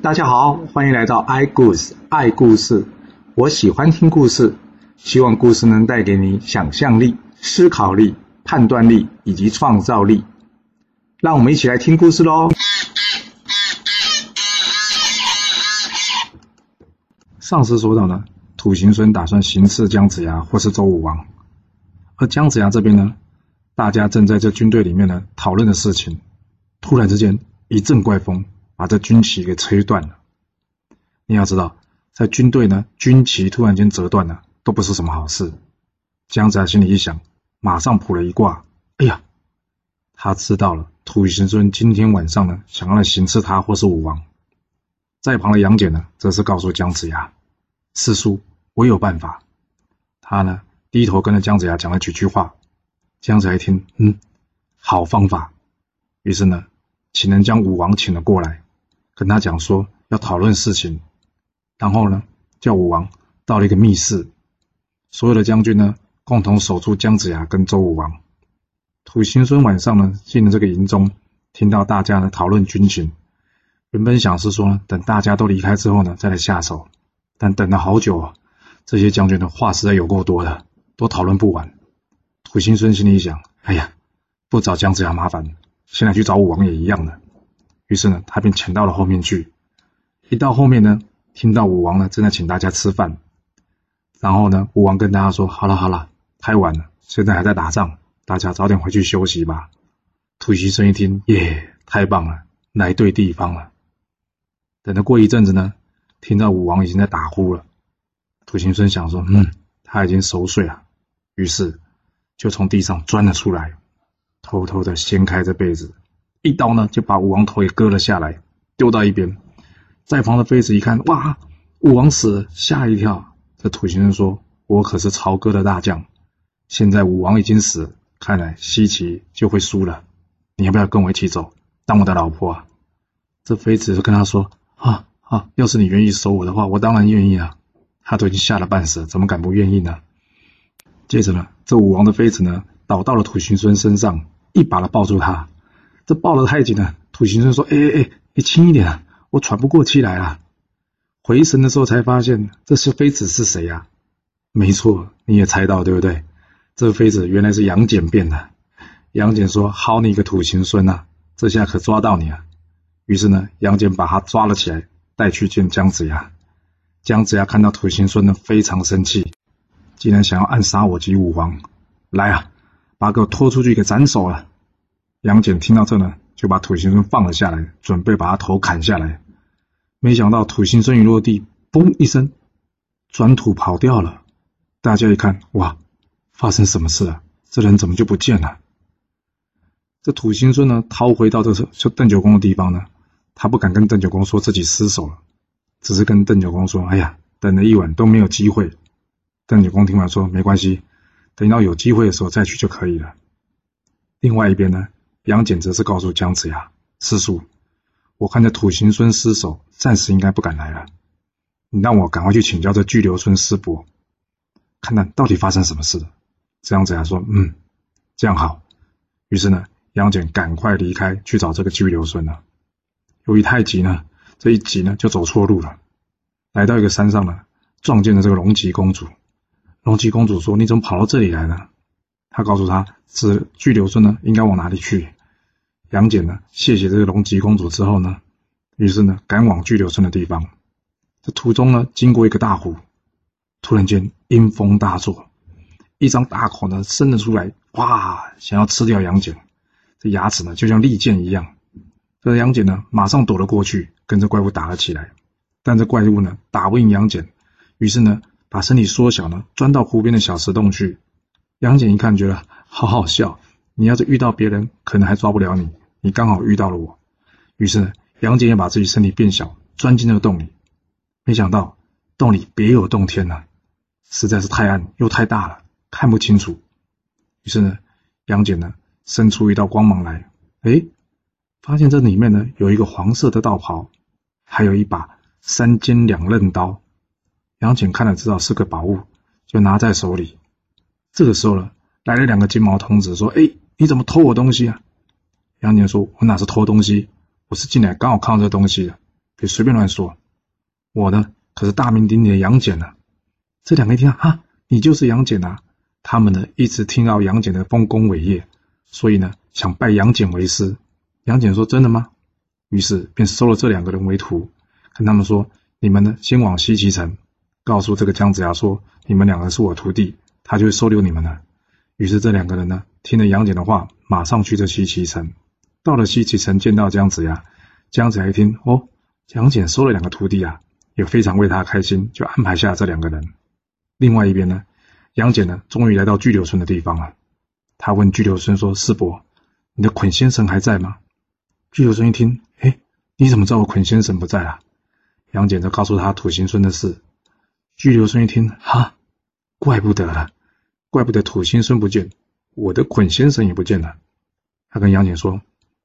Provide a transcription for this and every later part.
大家好，欢迎来到 i 故事爱故事。我喜欢听故事，希望故事能带给你想象力、思考力、判断力以及创造力。让我们一起来听故事喽。上次说到呢，土行孙打算行刺姜子牙或是周武王，而姜子牙这边呢，大家正在这军队里面呢讨论的事情，突然之间一阵怪风。把这军旗给吹断了。你要知道，在军队呢，军旗突然间折断了，都不是什么好事。姜子牙心里一想，马上卜了一卦。哎呀，他知道了，土行孙今天晚上呢，想要来行刺他或是武王。在旁的杨戬呢，则是告诉姜子牙：“师叔，我有办法。”他呢，低头跟着姜子牙讲了几句话。姜子牙一听，嗯，好方法。于是呢，请人将武王请了过来。跟他讲说要讨论事情，然后呢，叫武王到了一个密室，所有的将军呢共同守住姜子牙跟周武王。土行孙晚上呢进了这个营中，听到大家呢讨论军情，原本想是说等大家都离开之后呢再来下手，但等了好久啊，这些将军的话实在有够多的，都讨论不完。土行孙心里想：哎呀，不找姜子牙麻烦，现在去找武王也一样的。于是呢，他便潜到了后面去。一到后面呢，听到武王呢正在请大家吃饭。然后呢，武王跟大家说：“好了好了，太晚了，现在还在打仗，大家早点回去休息吧。”土行孙一听，耶，太棒了，来对地方了。等着过一阵子呢，听到武王已经在打呼了。土行孙想说：“嗯，他已经熟睡了。”于是就从地上钻了出来，偷偷的掀开这被子。一刀呢，就把武王头也割了下来，丢到一边。在旁的妃子一看，哇，武王死了，吓一跳。这土行孙说：“我可是朝歌的大将，现在武王已经死，看来西岐就会输了。你要不要跟我一起走，当我的老婆？”啊？这妃子就跟他说：“啊啊，要是你愿意收我的话，我当然愿意啊。”他都已经吓了半死，怎么敢不愿意呢？接着呢，这武王的妃子呢，倒到了土行孙身上，一把的抱住他。这抱得太紧了，土行孙说：“哎哎哎，你轻一点啊，我喘不过气来了。”回神的时候才发现，这是妃子是谁呀？没错，你也猜到对不对？这个妃子原来是杨戬变的。杨戬说：“好你个土行孙呐，这下可抓到你了。”于是呢，杨戬把他抓了起来，带去见姜子牙。姜子牙看到土行孙呢，非常生气，竟然想要暗杀我及武王。来啊，把给我拖出去给斩首了。杨戬听到这呢，就把土行孙放了下来，准备把他头砍下来。没想到土行孙一落地，嘣一声，转土跑掉了。大家一看，哇，发生什么事了？这人怎么就不见了？这土行孙呢，逃回到这就邓九公的地方呢，他不敢跟邓九公说自己失手了，只是跟邓九公说：“哎呀，等了一晚都没有机会。”邓九公听完说：“没关系，等到有机会的时候再去就可以了。”另外一边呢？杨戬则是告诉姜子牙：“师叔，我看这土行孙失手，暂时应该不敢来了。你让我赶快去请教这巨流孙师伯，看看到底发生什么事了。”姜子牙说：“嗯，这样好。”于是呢，杨戬赶快离开去找这个巨流孙了。由于太急呢，这一急呢就走错路了，来到一个山上呢，撞见了这个龙吉公主。龙吉公主说：“你怎么跑到这里来呢？”他告诉他：“是巨流孙呢，应该往哪里去？”杨戬呢，谢谢这个龙吉公主之后呢，于是呢，赶往巨流村的地方。这途中呢，经过一个大湖，突然间阴风大作，一张大口呢伸了出来，哇，想要吃掉杨戬。这牙齿呢，就像利剑一样。这杨戬呢，马上躲了过去，跟这怪物打了起来。但这怪物呢，打不赢杨戬，于是呢，把身体缩小呢，钻到湖边的小石洞去。杨戬一看，觉得好好笑。你要是遇到别人，可能还抓不了你。你刚好遇到了我，于是，杨戬也把自己身体变小，钻进那个洞里。没想到洞里别有洞天呐，实在是太暗又太大了，看不清楚。于是呢，杨戬呢伸出一道光芒来，哎，发现这里面呢有一个黄色的道袍，还有一把三尖两刃刀。杨戬看了知道是个宝物，就拿在手里。这个时候呢，来了两个金毛童子，说：“哎。”你怎么偷我东西啊？杨戬说：“我哪是偷东西，我是进来刚好看到这东西的，别随便乱说。我呢，可是大名鼎鼎的杨戬呢。这两个一听，哈，你就是杨戬啊！他们呢，一直听到杨戬的丰功伟业，所以呢，想拜杨戬为师。杨戬说：“真的吗？”于是便收了这两个人为徒，跟他们说：“你们呢，先往西岐城，告诉这个姜子牙说，你们两个是我徒弟，他就会收留你们了。”于是这两个人呢，听了杨戬的话，马上去这西岐城。到了西岐城，见到姜子牙，姜子牙一听，哦，杨戬收了两个徒弟啊，也非常为他开心，就安排下这两个人。另外一边呢，杨戬呢，终于来到巨流村的地方了。他问巨流村说：“师伯，你的捆仙绳还在吗？”巨流村一听，哎，你怎么知道我捆仙绳不在啊？杨戬就告诉他土行孙的事。巨流村一听，哈，怪不得了，怪不得土行孙不见，我的捆仙绳也不见了。他跟杨戬说。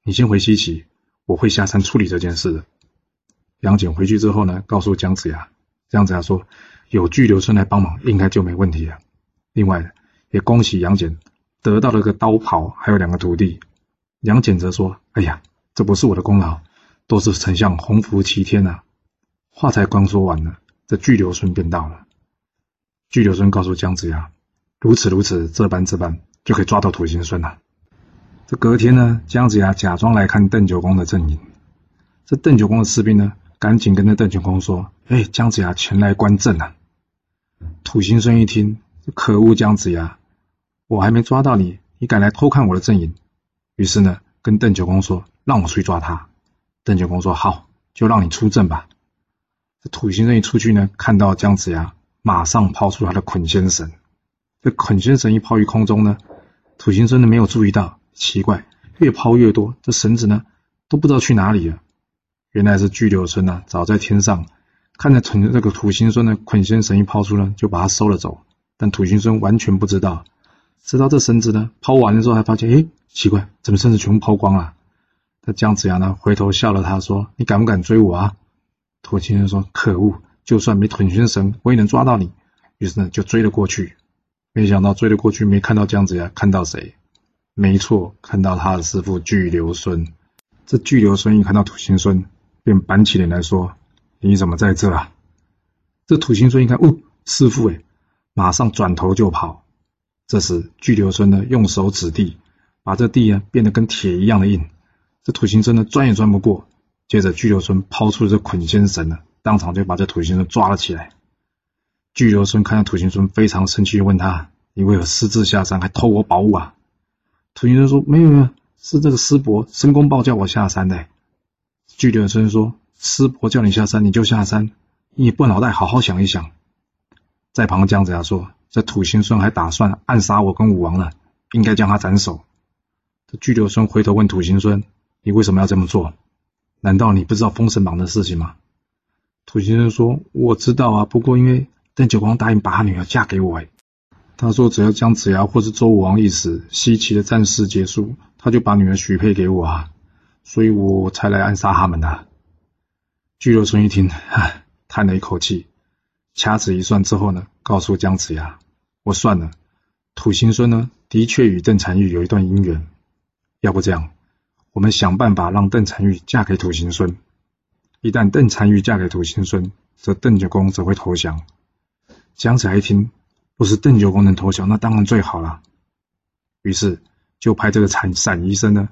你先回西岐，我会下山处理这件事的。杨戬回去之后呢，告诉姜子牙，姜子牙说有巨流村来帮忙，应该就没问题了。另外，也恭喜杨戬得到了个刀袍，还有两个徒弟。杨戬则说：“哎呀，这不是我的功劳，都是丞相洪福齐天啊！”话才刚说完呢，这巨流村便到了。巨流村告诉姜子牙：“如此如此，这般这般，就可以抓到土行孙了。”这隔天呢，姜子牙假装来看邓九公的阵营。这邓九公的士兵呢，赶紧跟着邓九公说：“哎，姜子牙前来观阵啊！”土行孙一听，这可恶，姜子牙，我还没抓到你，你敢来偷看我的阵营？于是呢，跟邓九公说：“让我去抓他。”邓九公说：“好，就让你出阵吧。”这土行孙一出去呢，看到姜子牙，马上抛出他的捆仙绳。这捆仙绳一抛于空中呢，土行孙呢没有注意到。奇怪，越抛越多，这绳子呢都不知道去哪里了。原来是巨流孙呢，早在天上看着屯这个土行孙的捆仙绳一抛出呢，就把它收了走。但土行孙完全不知道，直到这绳子呢抛完的时候，还发现，哎，奇怪，怎么绳子全部抛光了？那姜子牙呢回头笑了，他说：“你敢不敢追我啊？”土行孙说：“可恶，就算没捆仙绳，我也能抓到你。”于是呢就追了过去，没想到追了过去，没看到姜子牙，看到谁？没错，看到他的师傅巨流孙。这巨流孙一看到土行孙，便板起脸来说：“你怎么在这啊？”这土行孙一看，哦，师傅哎，马上转头就跑。这时巨流孙呢，用手指地，把这地啊变得跟铁一样的硬。这土行孙呢，钻也钻不过。接着巨流孙抛出这捆仙绳呢，当场就把这土行孙抓了起来。巨流孙看到土行孙非常生气，问他：“你为何私自下山，还偷我宝物啊？”土行孙说：“没有没有，是这个师伯申公豹叫我下山的。”巨流孙说：“师伯叫你下山，你就下山，你不脑袋好好想一想。”在旁姜子牙说：“这土行孙还打算暗杀我跟武王呢，应该将他斩首。”这巨流孙回头问土行孙：“你为什么要这么做？难道你不知道封神榜的事情吗？”土行孙说：“我知道啊，不过因为邓九公答应把他女儿嫁给我。”他说：“只要姜子牙或是周武王一死，西岐的战事结束，他就把女儿许配给我啊，所以我才来暗杀他们的。”巨鹿孙一听，唉，叹了一口气，掐指一算之后呢，告诉姜子牙：“我算了，土行孙呢，的确与邓婵玉有一段姻缘。要不这样，我们想办法让邓婵玉嫁给土行孙。一旦邓婵玉嫁给土行孙，则邓九公则会投降。”姜子牙一听。不是邓九公能投降，那当然最好了。于是就派这个产陕医生呢，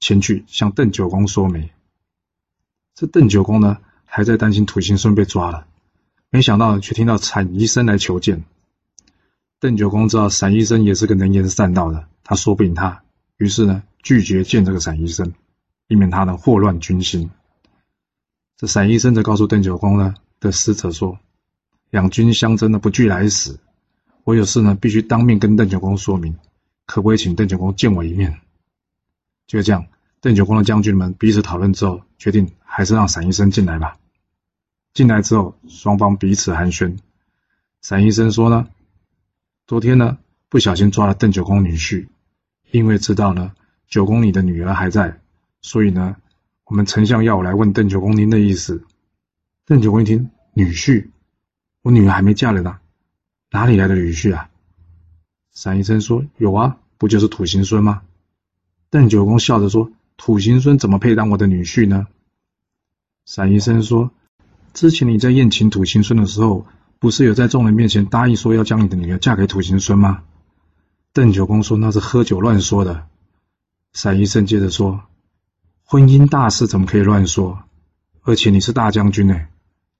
前去向邓九公说媒。这邓九公呢，还在担心土行孙被抓了，没想到却听到产医生来求见。邓九公知道陕医生也是个能言善道的，他说不赢他，于是呢拒绝见这个陕医生，以免他呢祸乱军心。这陕医生则告诉邓九公呢的使者说：“两军相争呢不惧来死。”我有事呢，必须当面跟邓九公说明，可不可以请邓九公见我一面？就这样，邓九公的将军们彼此讨论之后，决定还是让陕医生进来吧。进来之后，双方彼此寒暄。陕医生说呢，昨天呢不小心抓了邓九公女婿，因为知道呢九公你的女儿还在，所以呢我们丞相要我来问邓九公您的意思。邓九公一听，女婿，我女儿还没嫁人呢。哪里来的女婿啊？陕医生说：“有啊，不就是土行孙吗？”邓九公笑着说：“土行孙怎么配当我的女婿呢？”闪医生说：“之前你在宴请土行孙的时候，不是有在众人面前答应说要将你的女儿嫁给土行孙吗？”邓九公说：“那是喝酒乱说的。”闪医生接着说：“婚姻大事怎么可以乱说？而且你是大将军呢，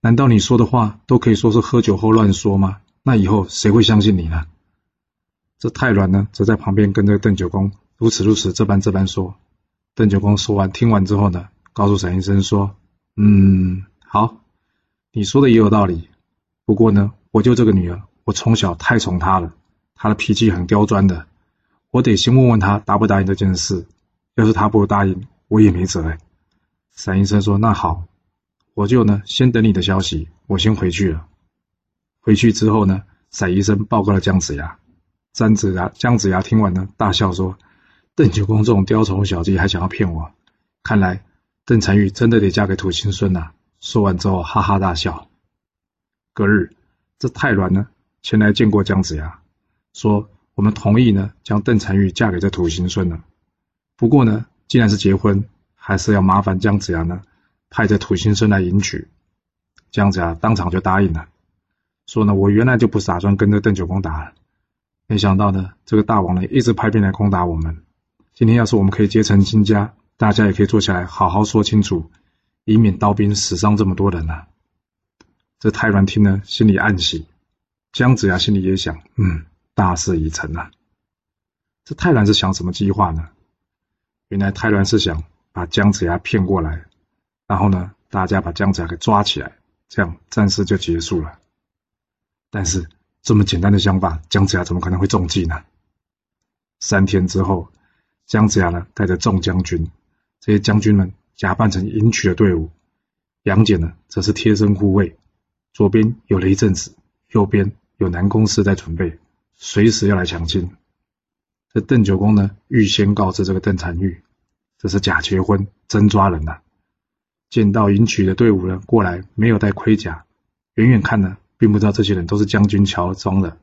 难道你说的话都可以说是喝酒后乱说吗？那以后谁会相信你呢？”这太鸾呢，则在旁边跟着邓九公如此如此这般这般说。邓九公说完，听完之后呢，告诉沈医生说：“嗯，好，你说的也有道理。不过呢，我就这个女儿，我从小太宠她了，她的脾气很刁钻的。我得先问问她答不答应这件事。要是她不答应，我也没辙。”沈医生说：“那好，我就呢先等你的消息，我先回去了。”回去之后呢，闪医生报告了姜子牙。姜子牙姜子牙听完呢，大笑说。邓九公这种雕虫小技还想要骗我，看来邓婵玉真的得嫁给土行孙呐！说完之后哈哈大笑。隔日，这太鸾呢前来见过姜子牙，说我们同意呢将邓婵玉嫁给这土行孙了。不过呢，既然是结婚，还是要麻烦姜子牙呢派这土行孙来迎娶。姜子牙当场就答应了，说呢我原来就不打算跟着邓九公打，没想到呢这个大王呢一直派兵来攻打我们。今天要是我们可以结成亲家，大家也可以坐下来好好说清楚，以免刀兵死伤这么多人呐。这太鸾听了，心里暗喜。姜子牙心里也想：嗯，大事已成啊。这太鸾是想什么计划呢？原来太鸾是想把姜子牙骗过来，然后呢，大家把姜子牙给抓起来，这样战事就结束了。但是这么简单的想法，姜子牙怎么可能会中计呢？三天之后。姜子牙呢，带着众将军，这些将军们假扮成迎娶的队伍，杨戬呢，则是贴身护卫。左边有雷震子，右边有南宫氏在准备，随时要来抢亲。这邓九公呢，预先告知这个邓婵玉，这是假结婚，真抓人呐。见到迎娶的队伍呢过来，没有带盔甲，远远看呢，并不知道这些人都是将军乔装的。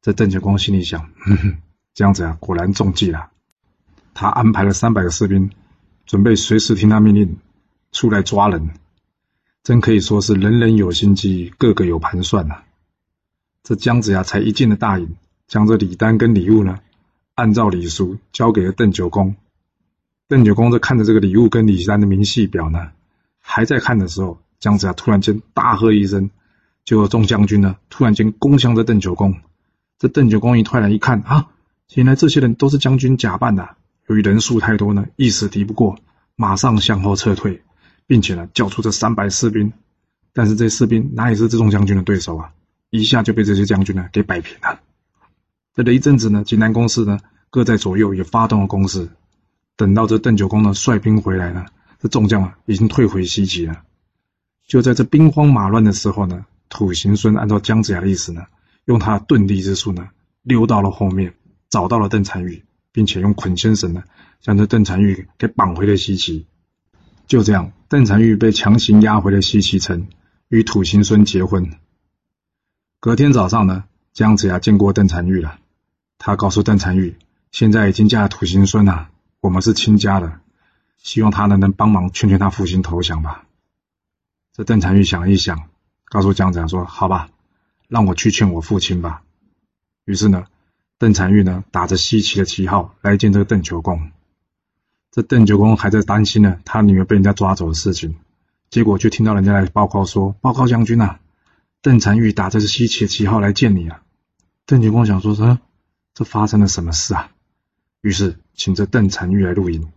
这邓九公心里想：哼哼，姜子牙果然中计了。他安排了三百个士兵，准备随时听他命令出来抓人，真可以说是人人有心机，个个有盘算呐。这姜子牙才一进了大营，将这礼单跟礼物呢，按照礼俗交给了邓九公。邓九公在看着这个礼物跟礼单的明细表呢，还在看的时候，姜子牙突然间大喝一声，就有众将军呢突然间攻向这邓九公。这邓九公一突然一看啊，原来这些人都是将军假扮的。由于人数太多呢，一时敌不过，马上向后撤退，并且呢叫出这三百士兵，但是这士兵哪里是这众将军的对手啊？一下就被这些将军呢给摆平了。这一阵子呢济南公司呢各在左右也发动了攻势。等到这邓九公呢率兵回来了，这众将啊已经退回西岐了。就在这兵荒马乱的时候呢，土行孙按照姜子牙的意思呢，用他遁地之术呢溜到了后面，找到了邓婵玉。并且用捆仙绳呢，将这邓婵玉给绑回了西岐。就这样，邓婵玉被强行押回了西岐城，与土行孙结婚。隔天早上呢，姜子牙见过邓婵玉了。他告诉邓婵玉，现在已经嫁了土行孙了，我们是亲家了，希望他呢能帮忙劝劝他父亲投降吧。这邓婵玉想了一想，告诉姜子牙说：“好吧，让我去劝我父亲吧。”于是呢。邓婵玉呢，打着西岐的旗号来见这个邓九公。这邓九公还在担心呢，他女儿被人家抓走的事情，结果就听到人家来报告说：“报告将军呐，邓婵玉打着是西岐的旗号来见你啊。”邓九公想说：“这这发生了什么事啊？”于是请这邓婵玉来录音。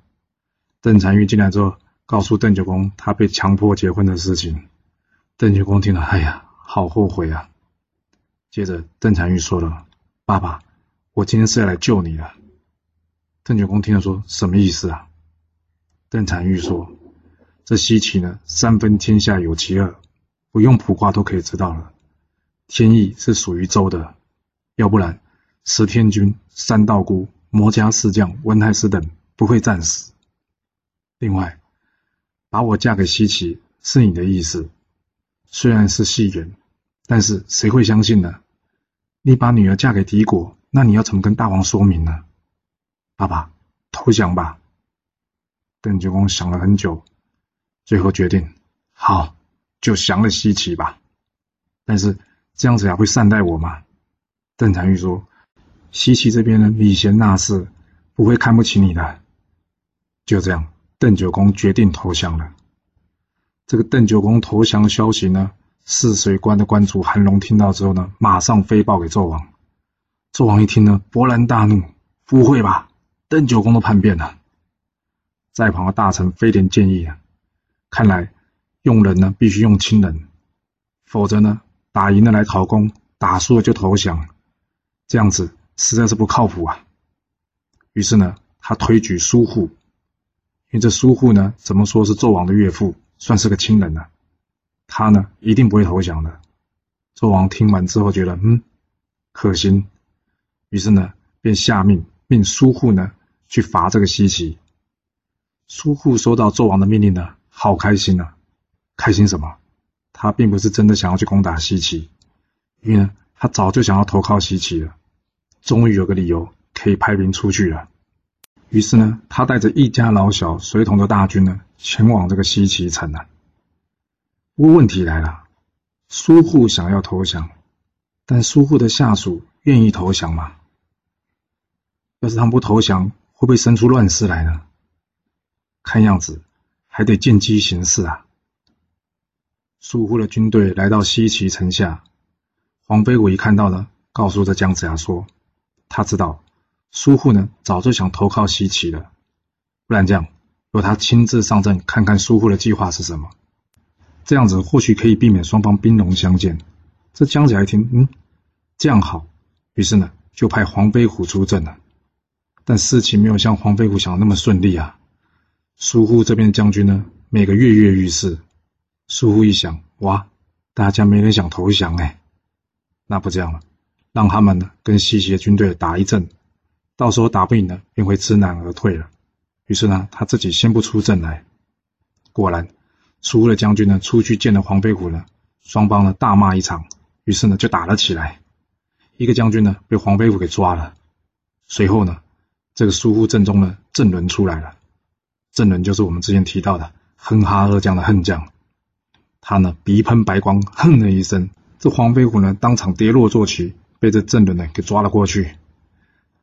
邓婵玉进来之后，告诉邓九公他被强迫结婚的事情。邓九公听了，哎呀，好后悔啊！接着邓婵玉说了：“爸爸。”我今天是要来救你的。邓九公听了说：“什么意思啊？”邓婵玉说：“这西岐呢，三分天下有其二，不用卜卦都可以知道了。天意是属于周的，要不然十天君、三道姑、魔家四将、温太师等不会战死。另外，把我嫁给西岐是你的意思，虽然是戏言，但是谁会相信呢？你把女儿嫁给敌国。”那你要怎么跟大王说明呢？爸爸，投降吧。邓九公想了很久，最后决定好，就降了西岐吧。但是姜子牙会善待我吗？邓婵玉说：“西岐这边呢，礼贤纳士，不会看不起你的。”就这样，邓九公决定投降了。这个邓九公投降的消息呢，泗水关的关主韩龙听到之后呢，马上飞报给纣王。纣王一听呢，勃然大怒：“不会吧？邓九公都叛变了！”在旁的大臣飞廉建议啊，看来用人呢，必须用亲人，否则呢，打赢了来讨功，打输了就投降，这样子实在是不靠谱啊。于是呢，他推举苏护，因为这苏护呢，怎么说是纣王的岳父，算是个亲人呢，他呢，一定不会投降的。纣王听完之后觉得，嗯，可行，于是呢，便下命命苏护呢去伐这个西岐。苏护收到纣王的命令呢，好开心啊！开心什么？他并不是真的想要去攻打西岐，因为呢，他早就想要投靠西岐了，终于有个理由可以派兵出去了。于是呢，他带着一家老小、随同的大军呢，前往这个西岐城啊。不过问题来了，苏护想要投降，但苏护的下属愿意投降吗？要是他们不投降，会不会生出乱世来呢？看样子还得见机行事啊！苏护的军队来到西岐城下，黄飞虎一看到呢，告诉这姜子牙说：“他知道苏护呢早就想投靠西岐了，不然这样由他亲自上阵看看苏护的计划是什么，这样子或许可以避免双方兵戎相见。”这姜子牙一听，嗯，这样好，于是呢就派黄飞虎出阵了。但事情没有像黄飞虎想的那么顺利啊！苏护这边的将军呢，每个跃跃欲试。苏护一想，哇，大家没人想投降哎，那不这样了，让他们呢跟西岐的军队打一阵，到时候打不赢呢，便会知难而退了。于是呢，他自己先不出阵来。果然，苏护的将军呢出去见了黄飞虎呢，双方呢大骂一场，于是呢就打了起来。一个将军呢被黄飞虎给抓了，随后呢，这个苏护阵中呢郑伦出来了。郑伦就是我们之前提到的哼哈二将的恨将，他呢鼻喷白光，哼了一声，这黄飞虎呢当场跌落坐骑，被这郑伦呢给抓了过去。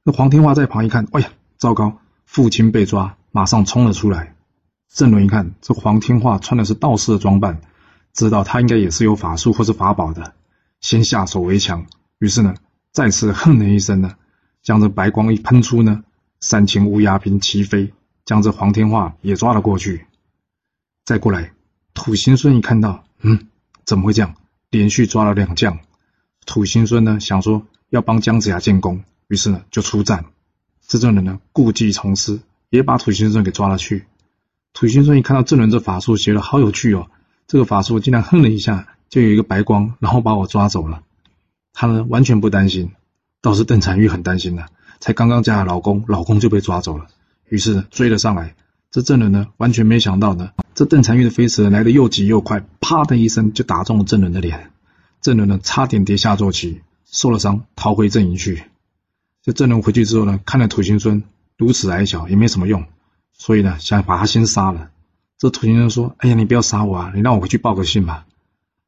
那黄天化在旁一看，哎呀，糟糕，父亲被抓，马上冲了出来。郑伦一看，这黄天化穿的是道士的装扮，知道他应该也是有法术或是法宝的，先下手为强。于是呢，再次哼了一声呢，将这白光一喷出呢，三千乌鸦兵齐飞。将这黄天化也抓了过去，再过来，土行孙一看到，嗯，怎么会这样？连续抓了两将，土行孙呢想说要帮姜子牙建功，于是呢就出战。这众人呢故技重施，也把土行孙给抓了去。土行孙一看到郑伦这法术觉得好有趣哦，这个法术竟然哼了一下，就有一个白光，然后把我抓走了。他呢完全不担心，倒是邓婵玉很担心呢，才刚刚嫁了老公，老公就被抓走了。于是追了上来，这证人呢完全没想到呢，这邓婵玉的飞驰来得又急又快，啪的一声就打中了郑伦的脸，郑伦呢差点跌下坐骑，受了伤逃回阵营去。这郑伦回去之后呢，看了土行孙如此矮小也没什么用，所以呢想把他先杀了。这土行孙说：“哎呀，你不要杀我啊，你让我回去报个信吧。”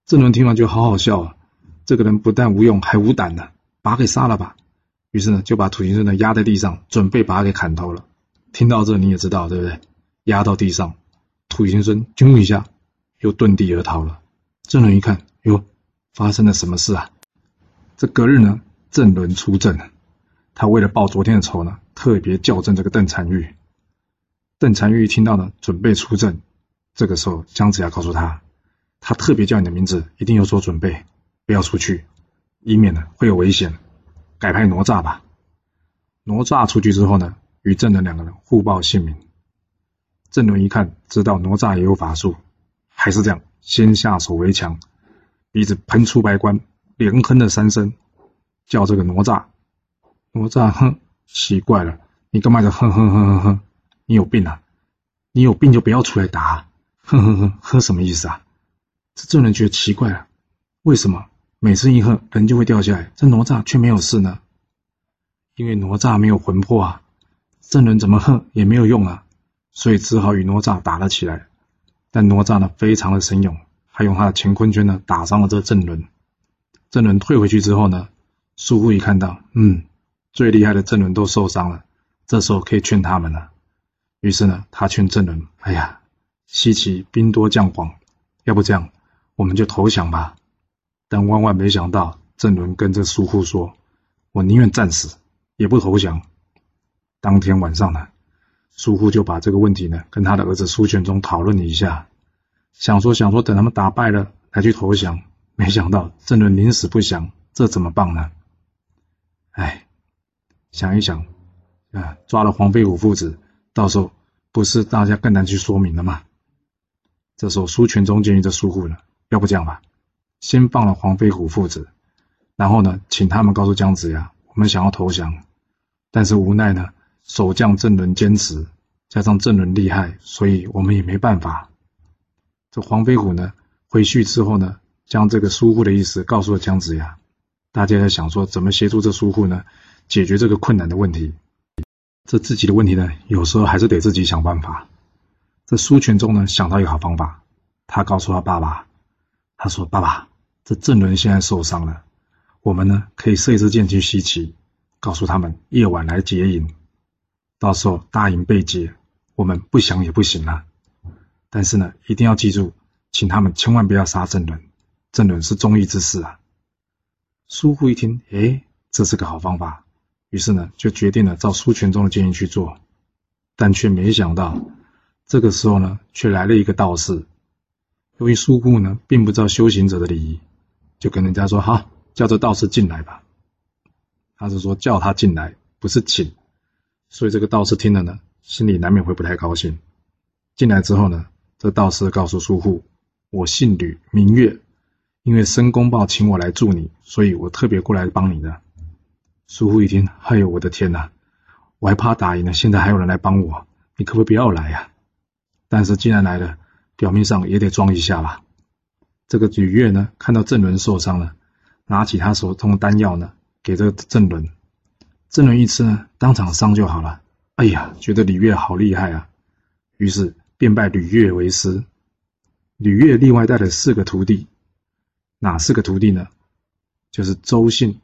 郑伦听完就好好笑啊，这个人不但无用还无胆呢，把他给杀了吧。于是呢就把土行孙呢压在地上，准备把他给砍头了。听到这你也知道对不对？压到地上，土行孙啾一下，又遁地而逃了。郑伦一看，哟，发生了什么事啊？这隔日呢，郑伦出阵，他为了报昨天的仇呢，特别叫阵这个邓婵玉。邓婵玉听到呢，准备出阵。这个时候，姜子牙告诉他，他特别叫你的名字，一定有所准备，不要出去，以免呢会有危险。改派哪吒吧。哪吒出去之后呢？与郑伦两个人互报姓名，郑伦一看，知道哪吒也有法术，还是这样，先下手为强，鼻子喷出白光，连哼了三声，叫这个哪吒。哪吒哼，奇怪了，你干嘛在哼哼哼哼哼？你有病啊？你有病就不要出来打，啊哼哼哼，哼什么意思啊？这郑伦觉得奇怪了，为什么每次一哼人就会掉下来，这哪吒却没有事呢？因为哪吒没有魂魄啊。郑伦怎么哼也没有用啊，所以只好与哪吒打了起来。但哪吒呢非常的神勇，还用他的乾坤圈呢打伤了这郑伦。郑伦退回去之后呢，苏护一看到，嗯，最厉害的郑伦都受伤了，这时候可以劝他们了。于是呢，他劝郑伦：“哎呀，西岐兵多将广，要不这样，我们就投降吧。”但万万没想到，郑伦跟这苏护说：“我宁愿战死，也不投降。”当天晚上呢，苏护就把这个问题呢跟他的儿子苏全忠讨论了一下，想说想说等他们打败了才去投降，没想到郑伦临死不降，这怎么办呢？哎，想一想，啊，抓了黄飞虎父子。到时候不是大家更难去说明了吗？这时候苏全忠建议这苏护呢，要不这样吧，先放了黄飞虎父子，然后呢，请他们告诉姜子牙，我们想要投降，但是无奈呢，守将郑伦坚持，加上郑伦厉害，所以我们也没办法。这黄飞虎呢，回去之后呢，将这个苏护的意思告诉了姜子牙，大家在想说怎么协助这苏护呢，解决这个困难的问题。这自己的问题呢，有时候还是得自己想办法。这苏全忠呢想到一个好方法，他告诉他爸爸，他说：“爸爸，这郑伦现在受伤了，我们呢可以射一支箭去西岐，告诉他们夜晚来劫营，到时候大营被劫，我们不想也不行了。但是呢，一定要记住，请他们千万不要杀郑伦，郑伦是忠义之士啊。”苏护一听，哎，这是个好方法。于是呢，就决定了照苏全忠的建议去做，但却没想到，这个时候呢，却来了一个道士。由于苏护呢，并不知道修行者的礼仪，就跟人家说：“好，叫这道士进来吧。”他是说叫他进来，不是请。所以这个道士听了呢，心里难免会不太高兴。进来之后呢，这道士告诉苏护：“我姓吕，名月，因为申公豹请我来助你，所以我特别过来帮你的。”疏忽一听，哎呦，我的天哪！我还怕打赢呢，现在还有人来帮我，你可不可以不要来呀？但是既然来了，表面上也得装一下吧。这个吕月呢，看到郑伦受伤了，拿起他手中的丹药呢，给这个郑伦。郑伦一吃呢，当场伤就好了。哎呀，觉得吕月好厉害啊，于是便拜吕月为师。吕月另外带了四个徒弟，哪四个徒弟呢？就是周信、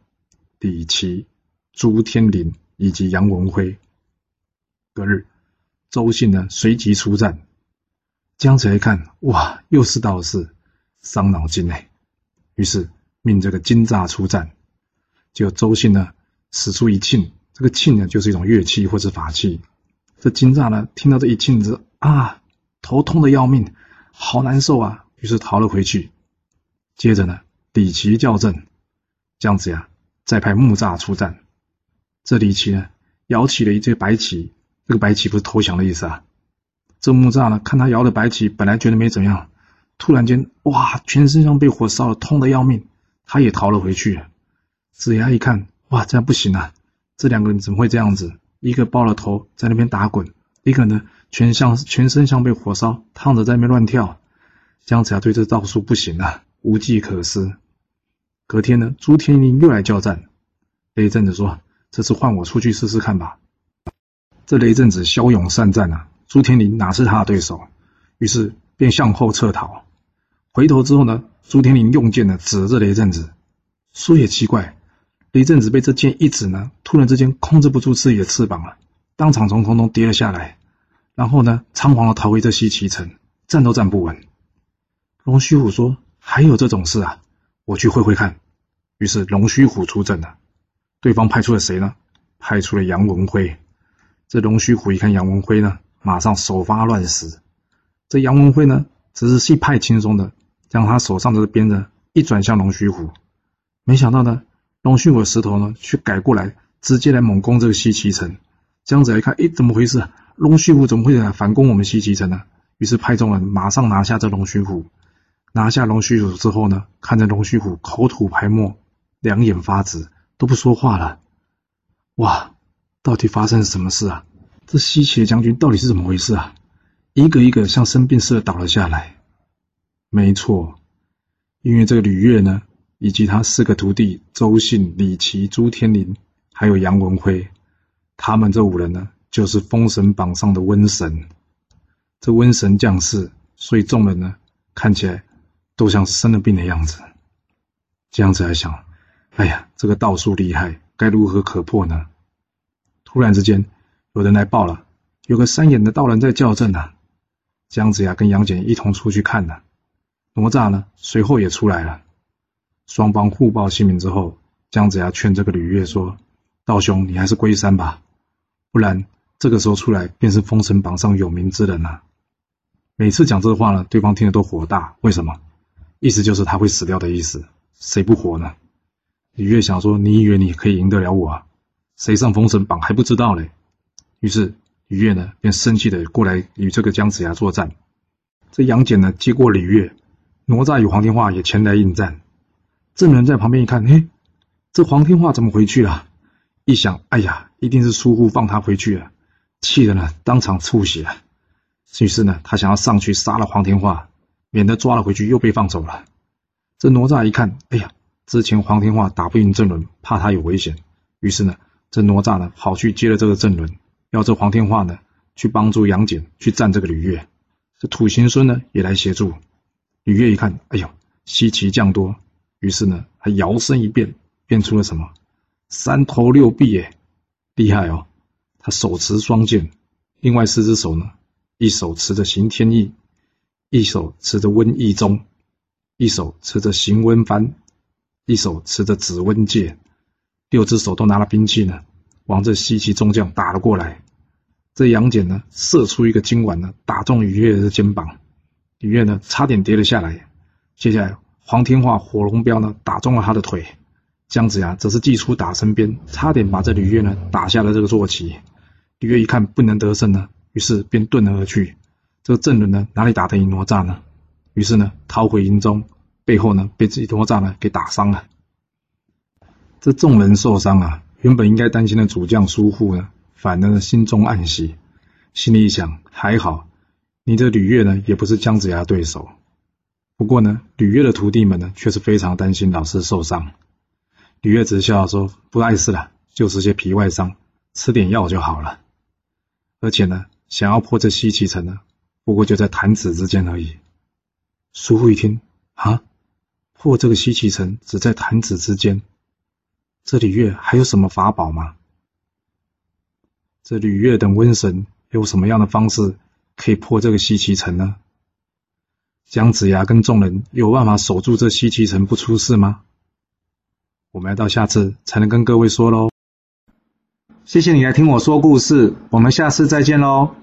李琦。朱天林以及杨文辉。隔日，周信呢随即出战。姜子牙一看，哇，又是道士，伤脑筋哎。于是命这个金吒出战。就周信呢使出一磬，这个磬呢就是一种乐器或是法器。这金吒呢听到这一磬子啊，头痛的要命，好难受啊，于是逃了回去。接着呢，李琦叫阵，姜子牙再派木吒出战。这李琦呢，摇起了一只白旗，这个白旗不是投降的意思啊。这木吒呢，看他摇的白旗，本来觉得没怎么样，突然间，哇，全身像被火烧了，痛的要命，他也逃了回去。子牙一看，哇，这样不行啊，这两个人怎么会这样子？一个抱了头在那边打滚，一个呢，全像全身像被火烧，烫着在那边乱跳。姜子牙对这道术不行啊，无计可施。隔天呢，朱天林又来叫战，雷震子说。这次换我出去试试看吧。这雷震子骁勇善战啊，朱天林哪是他的对手？于是便向后撤逃。回头之后呢，朱天林用剑呢指着雷震子，说也奇怪，雷震子被这剑一指呢，突然之间控制不住自己的翅膀了，当场从空中跌了下来，然后呢，仓皇的逃回这西岐城，站都站不稳。龙须虎说：“还有这种事啊？我去会会看。”于是龙须虎出阵了。对方派出了谁呢？派出了杨文辉。这龙须虎一看杨文辉呢，马上手发乱石。这杨文辉呢，只是一派轻松的，将他手上的鞭子一转向龙须虎。没想到呢，龙须虎的石头呢，却改过来，直接来猛攻这个西岐城。这样子来看，哎，怎么回事？龙须虎怎么会来反攻我们西岐城呢？于是派众人马上拿下这龙须虎。拿下龙须虎之后呢，看着龙须虎口吐白沫，两眼发直。都不说话了，哇！到底发生什么事啊？这西岐的将军到底是怎么回事啊？一个一个像生病似的倒了下来。没错，因为这个吕月呢，以及他四个徒弟周信、李琦、朱天林，还有杨文辉，他们这五人呢，就是封神榜上的瘟神。这瘟神将士所以众人呢看起来都像是生了病的样子。这样子来想：哎呀，这个道术厉害，该如何可破呢？突然之间，有人来报了，有个三眼的道人在叫阵啊！姜子牙跟杨戬一同出去看呢。哪吒呢，随后也出来了。双方互报姓名之后，姜子牙劝这个吕岳说：“道兄，你还是归山吧，不然这个时候出来便是封神榜上有名之人啊。”每次讲这话呢，对方听得都火大。为什么？意思就是他会死掉的意思。谁不活呢？李月想说：“你以为你可以赢得了我啊？谁上封神榜还不知道嘞。”于是李月呢，便生气的过来与这个姜子牙作战。这杨戬呢，接过李月，哪吒与黄天化也前来应战。郑人在旁边一看，嘿，这黄天化怎么回去了？一想，哎呀，一定是疏忽放他回去了，气得呢当场吐血。于是呢，他想要上去杀了黄天化，免得抓了回去又被放走了。这哪吒一看，哎呀，之前黄天化打不赢郑伦，怕他有危险，于是呢，这哪吒呢跑去接了这个郑伦，要这黄天化呢去帮助杨戬去战这个吕岳。这土行孙呢也来协助。吕岳一看，哎呦，西岐将多。于是呢，他摇身一变，变出了什么？三头六臂耶，厉害哦！他手持双剑，另外四只手呢，一手持着行天翼，一手持着瘟疫钟，一手持着行瘟幡，一手持着紫温戒，六只手都拿了兵器呢，往这西岐众将打了过来。这杨戬呢，射出一个金丸呢，打中吕岳的肩膀，吕岳呢，差点跌了下来。接下来。黄天化火龙镖呢，打中了他的腿。姜子牙则是祭出打神鞭，差点把这吕岳呢打下了这个坐骑。吕岳一看不能得胜呢，于是便遁了而去。这个郑伦呢，哪里打得赢哪吒呢？于是呢，逃回营中，背后呢被自己哪吒呢给打伤了。这众人受伤啊，原本应该担心的主将苏护呢，反而心中暗喜，心里一想：还好，你这吕岳呢，也不是姜子牙对手。不过呢，吕岳的徒弟们呢，却是非常担心老师受伤。吕岳只笑说：“不碍事了，就是些皮外伤，吃点药就好了。而且呢，想要破这西岐城呢，不过就在弹指之间而已。”苏护一听，啊，破这个西岐城只在弹指之间，这吕岳还有什么法宝吗？这吕岳等瘟神有什么样的方式可以破这个西岐城呢？姜子牙跟众人有办法守住这西岐城不出事吗？我们要到下次才能跟各位说喽。谢谢你来听我说故事，我们下次再见喽。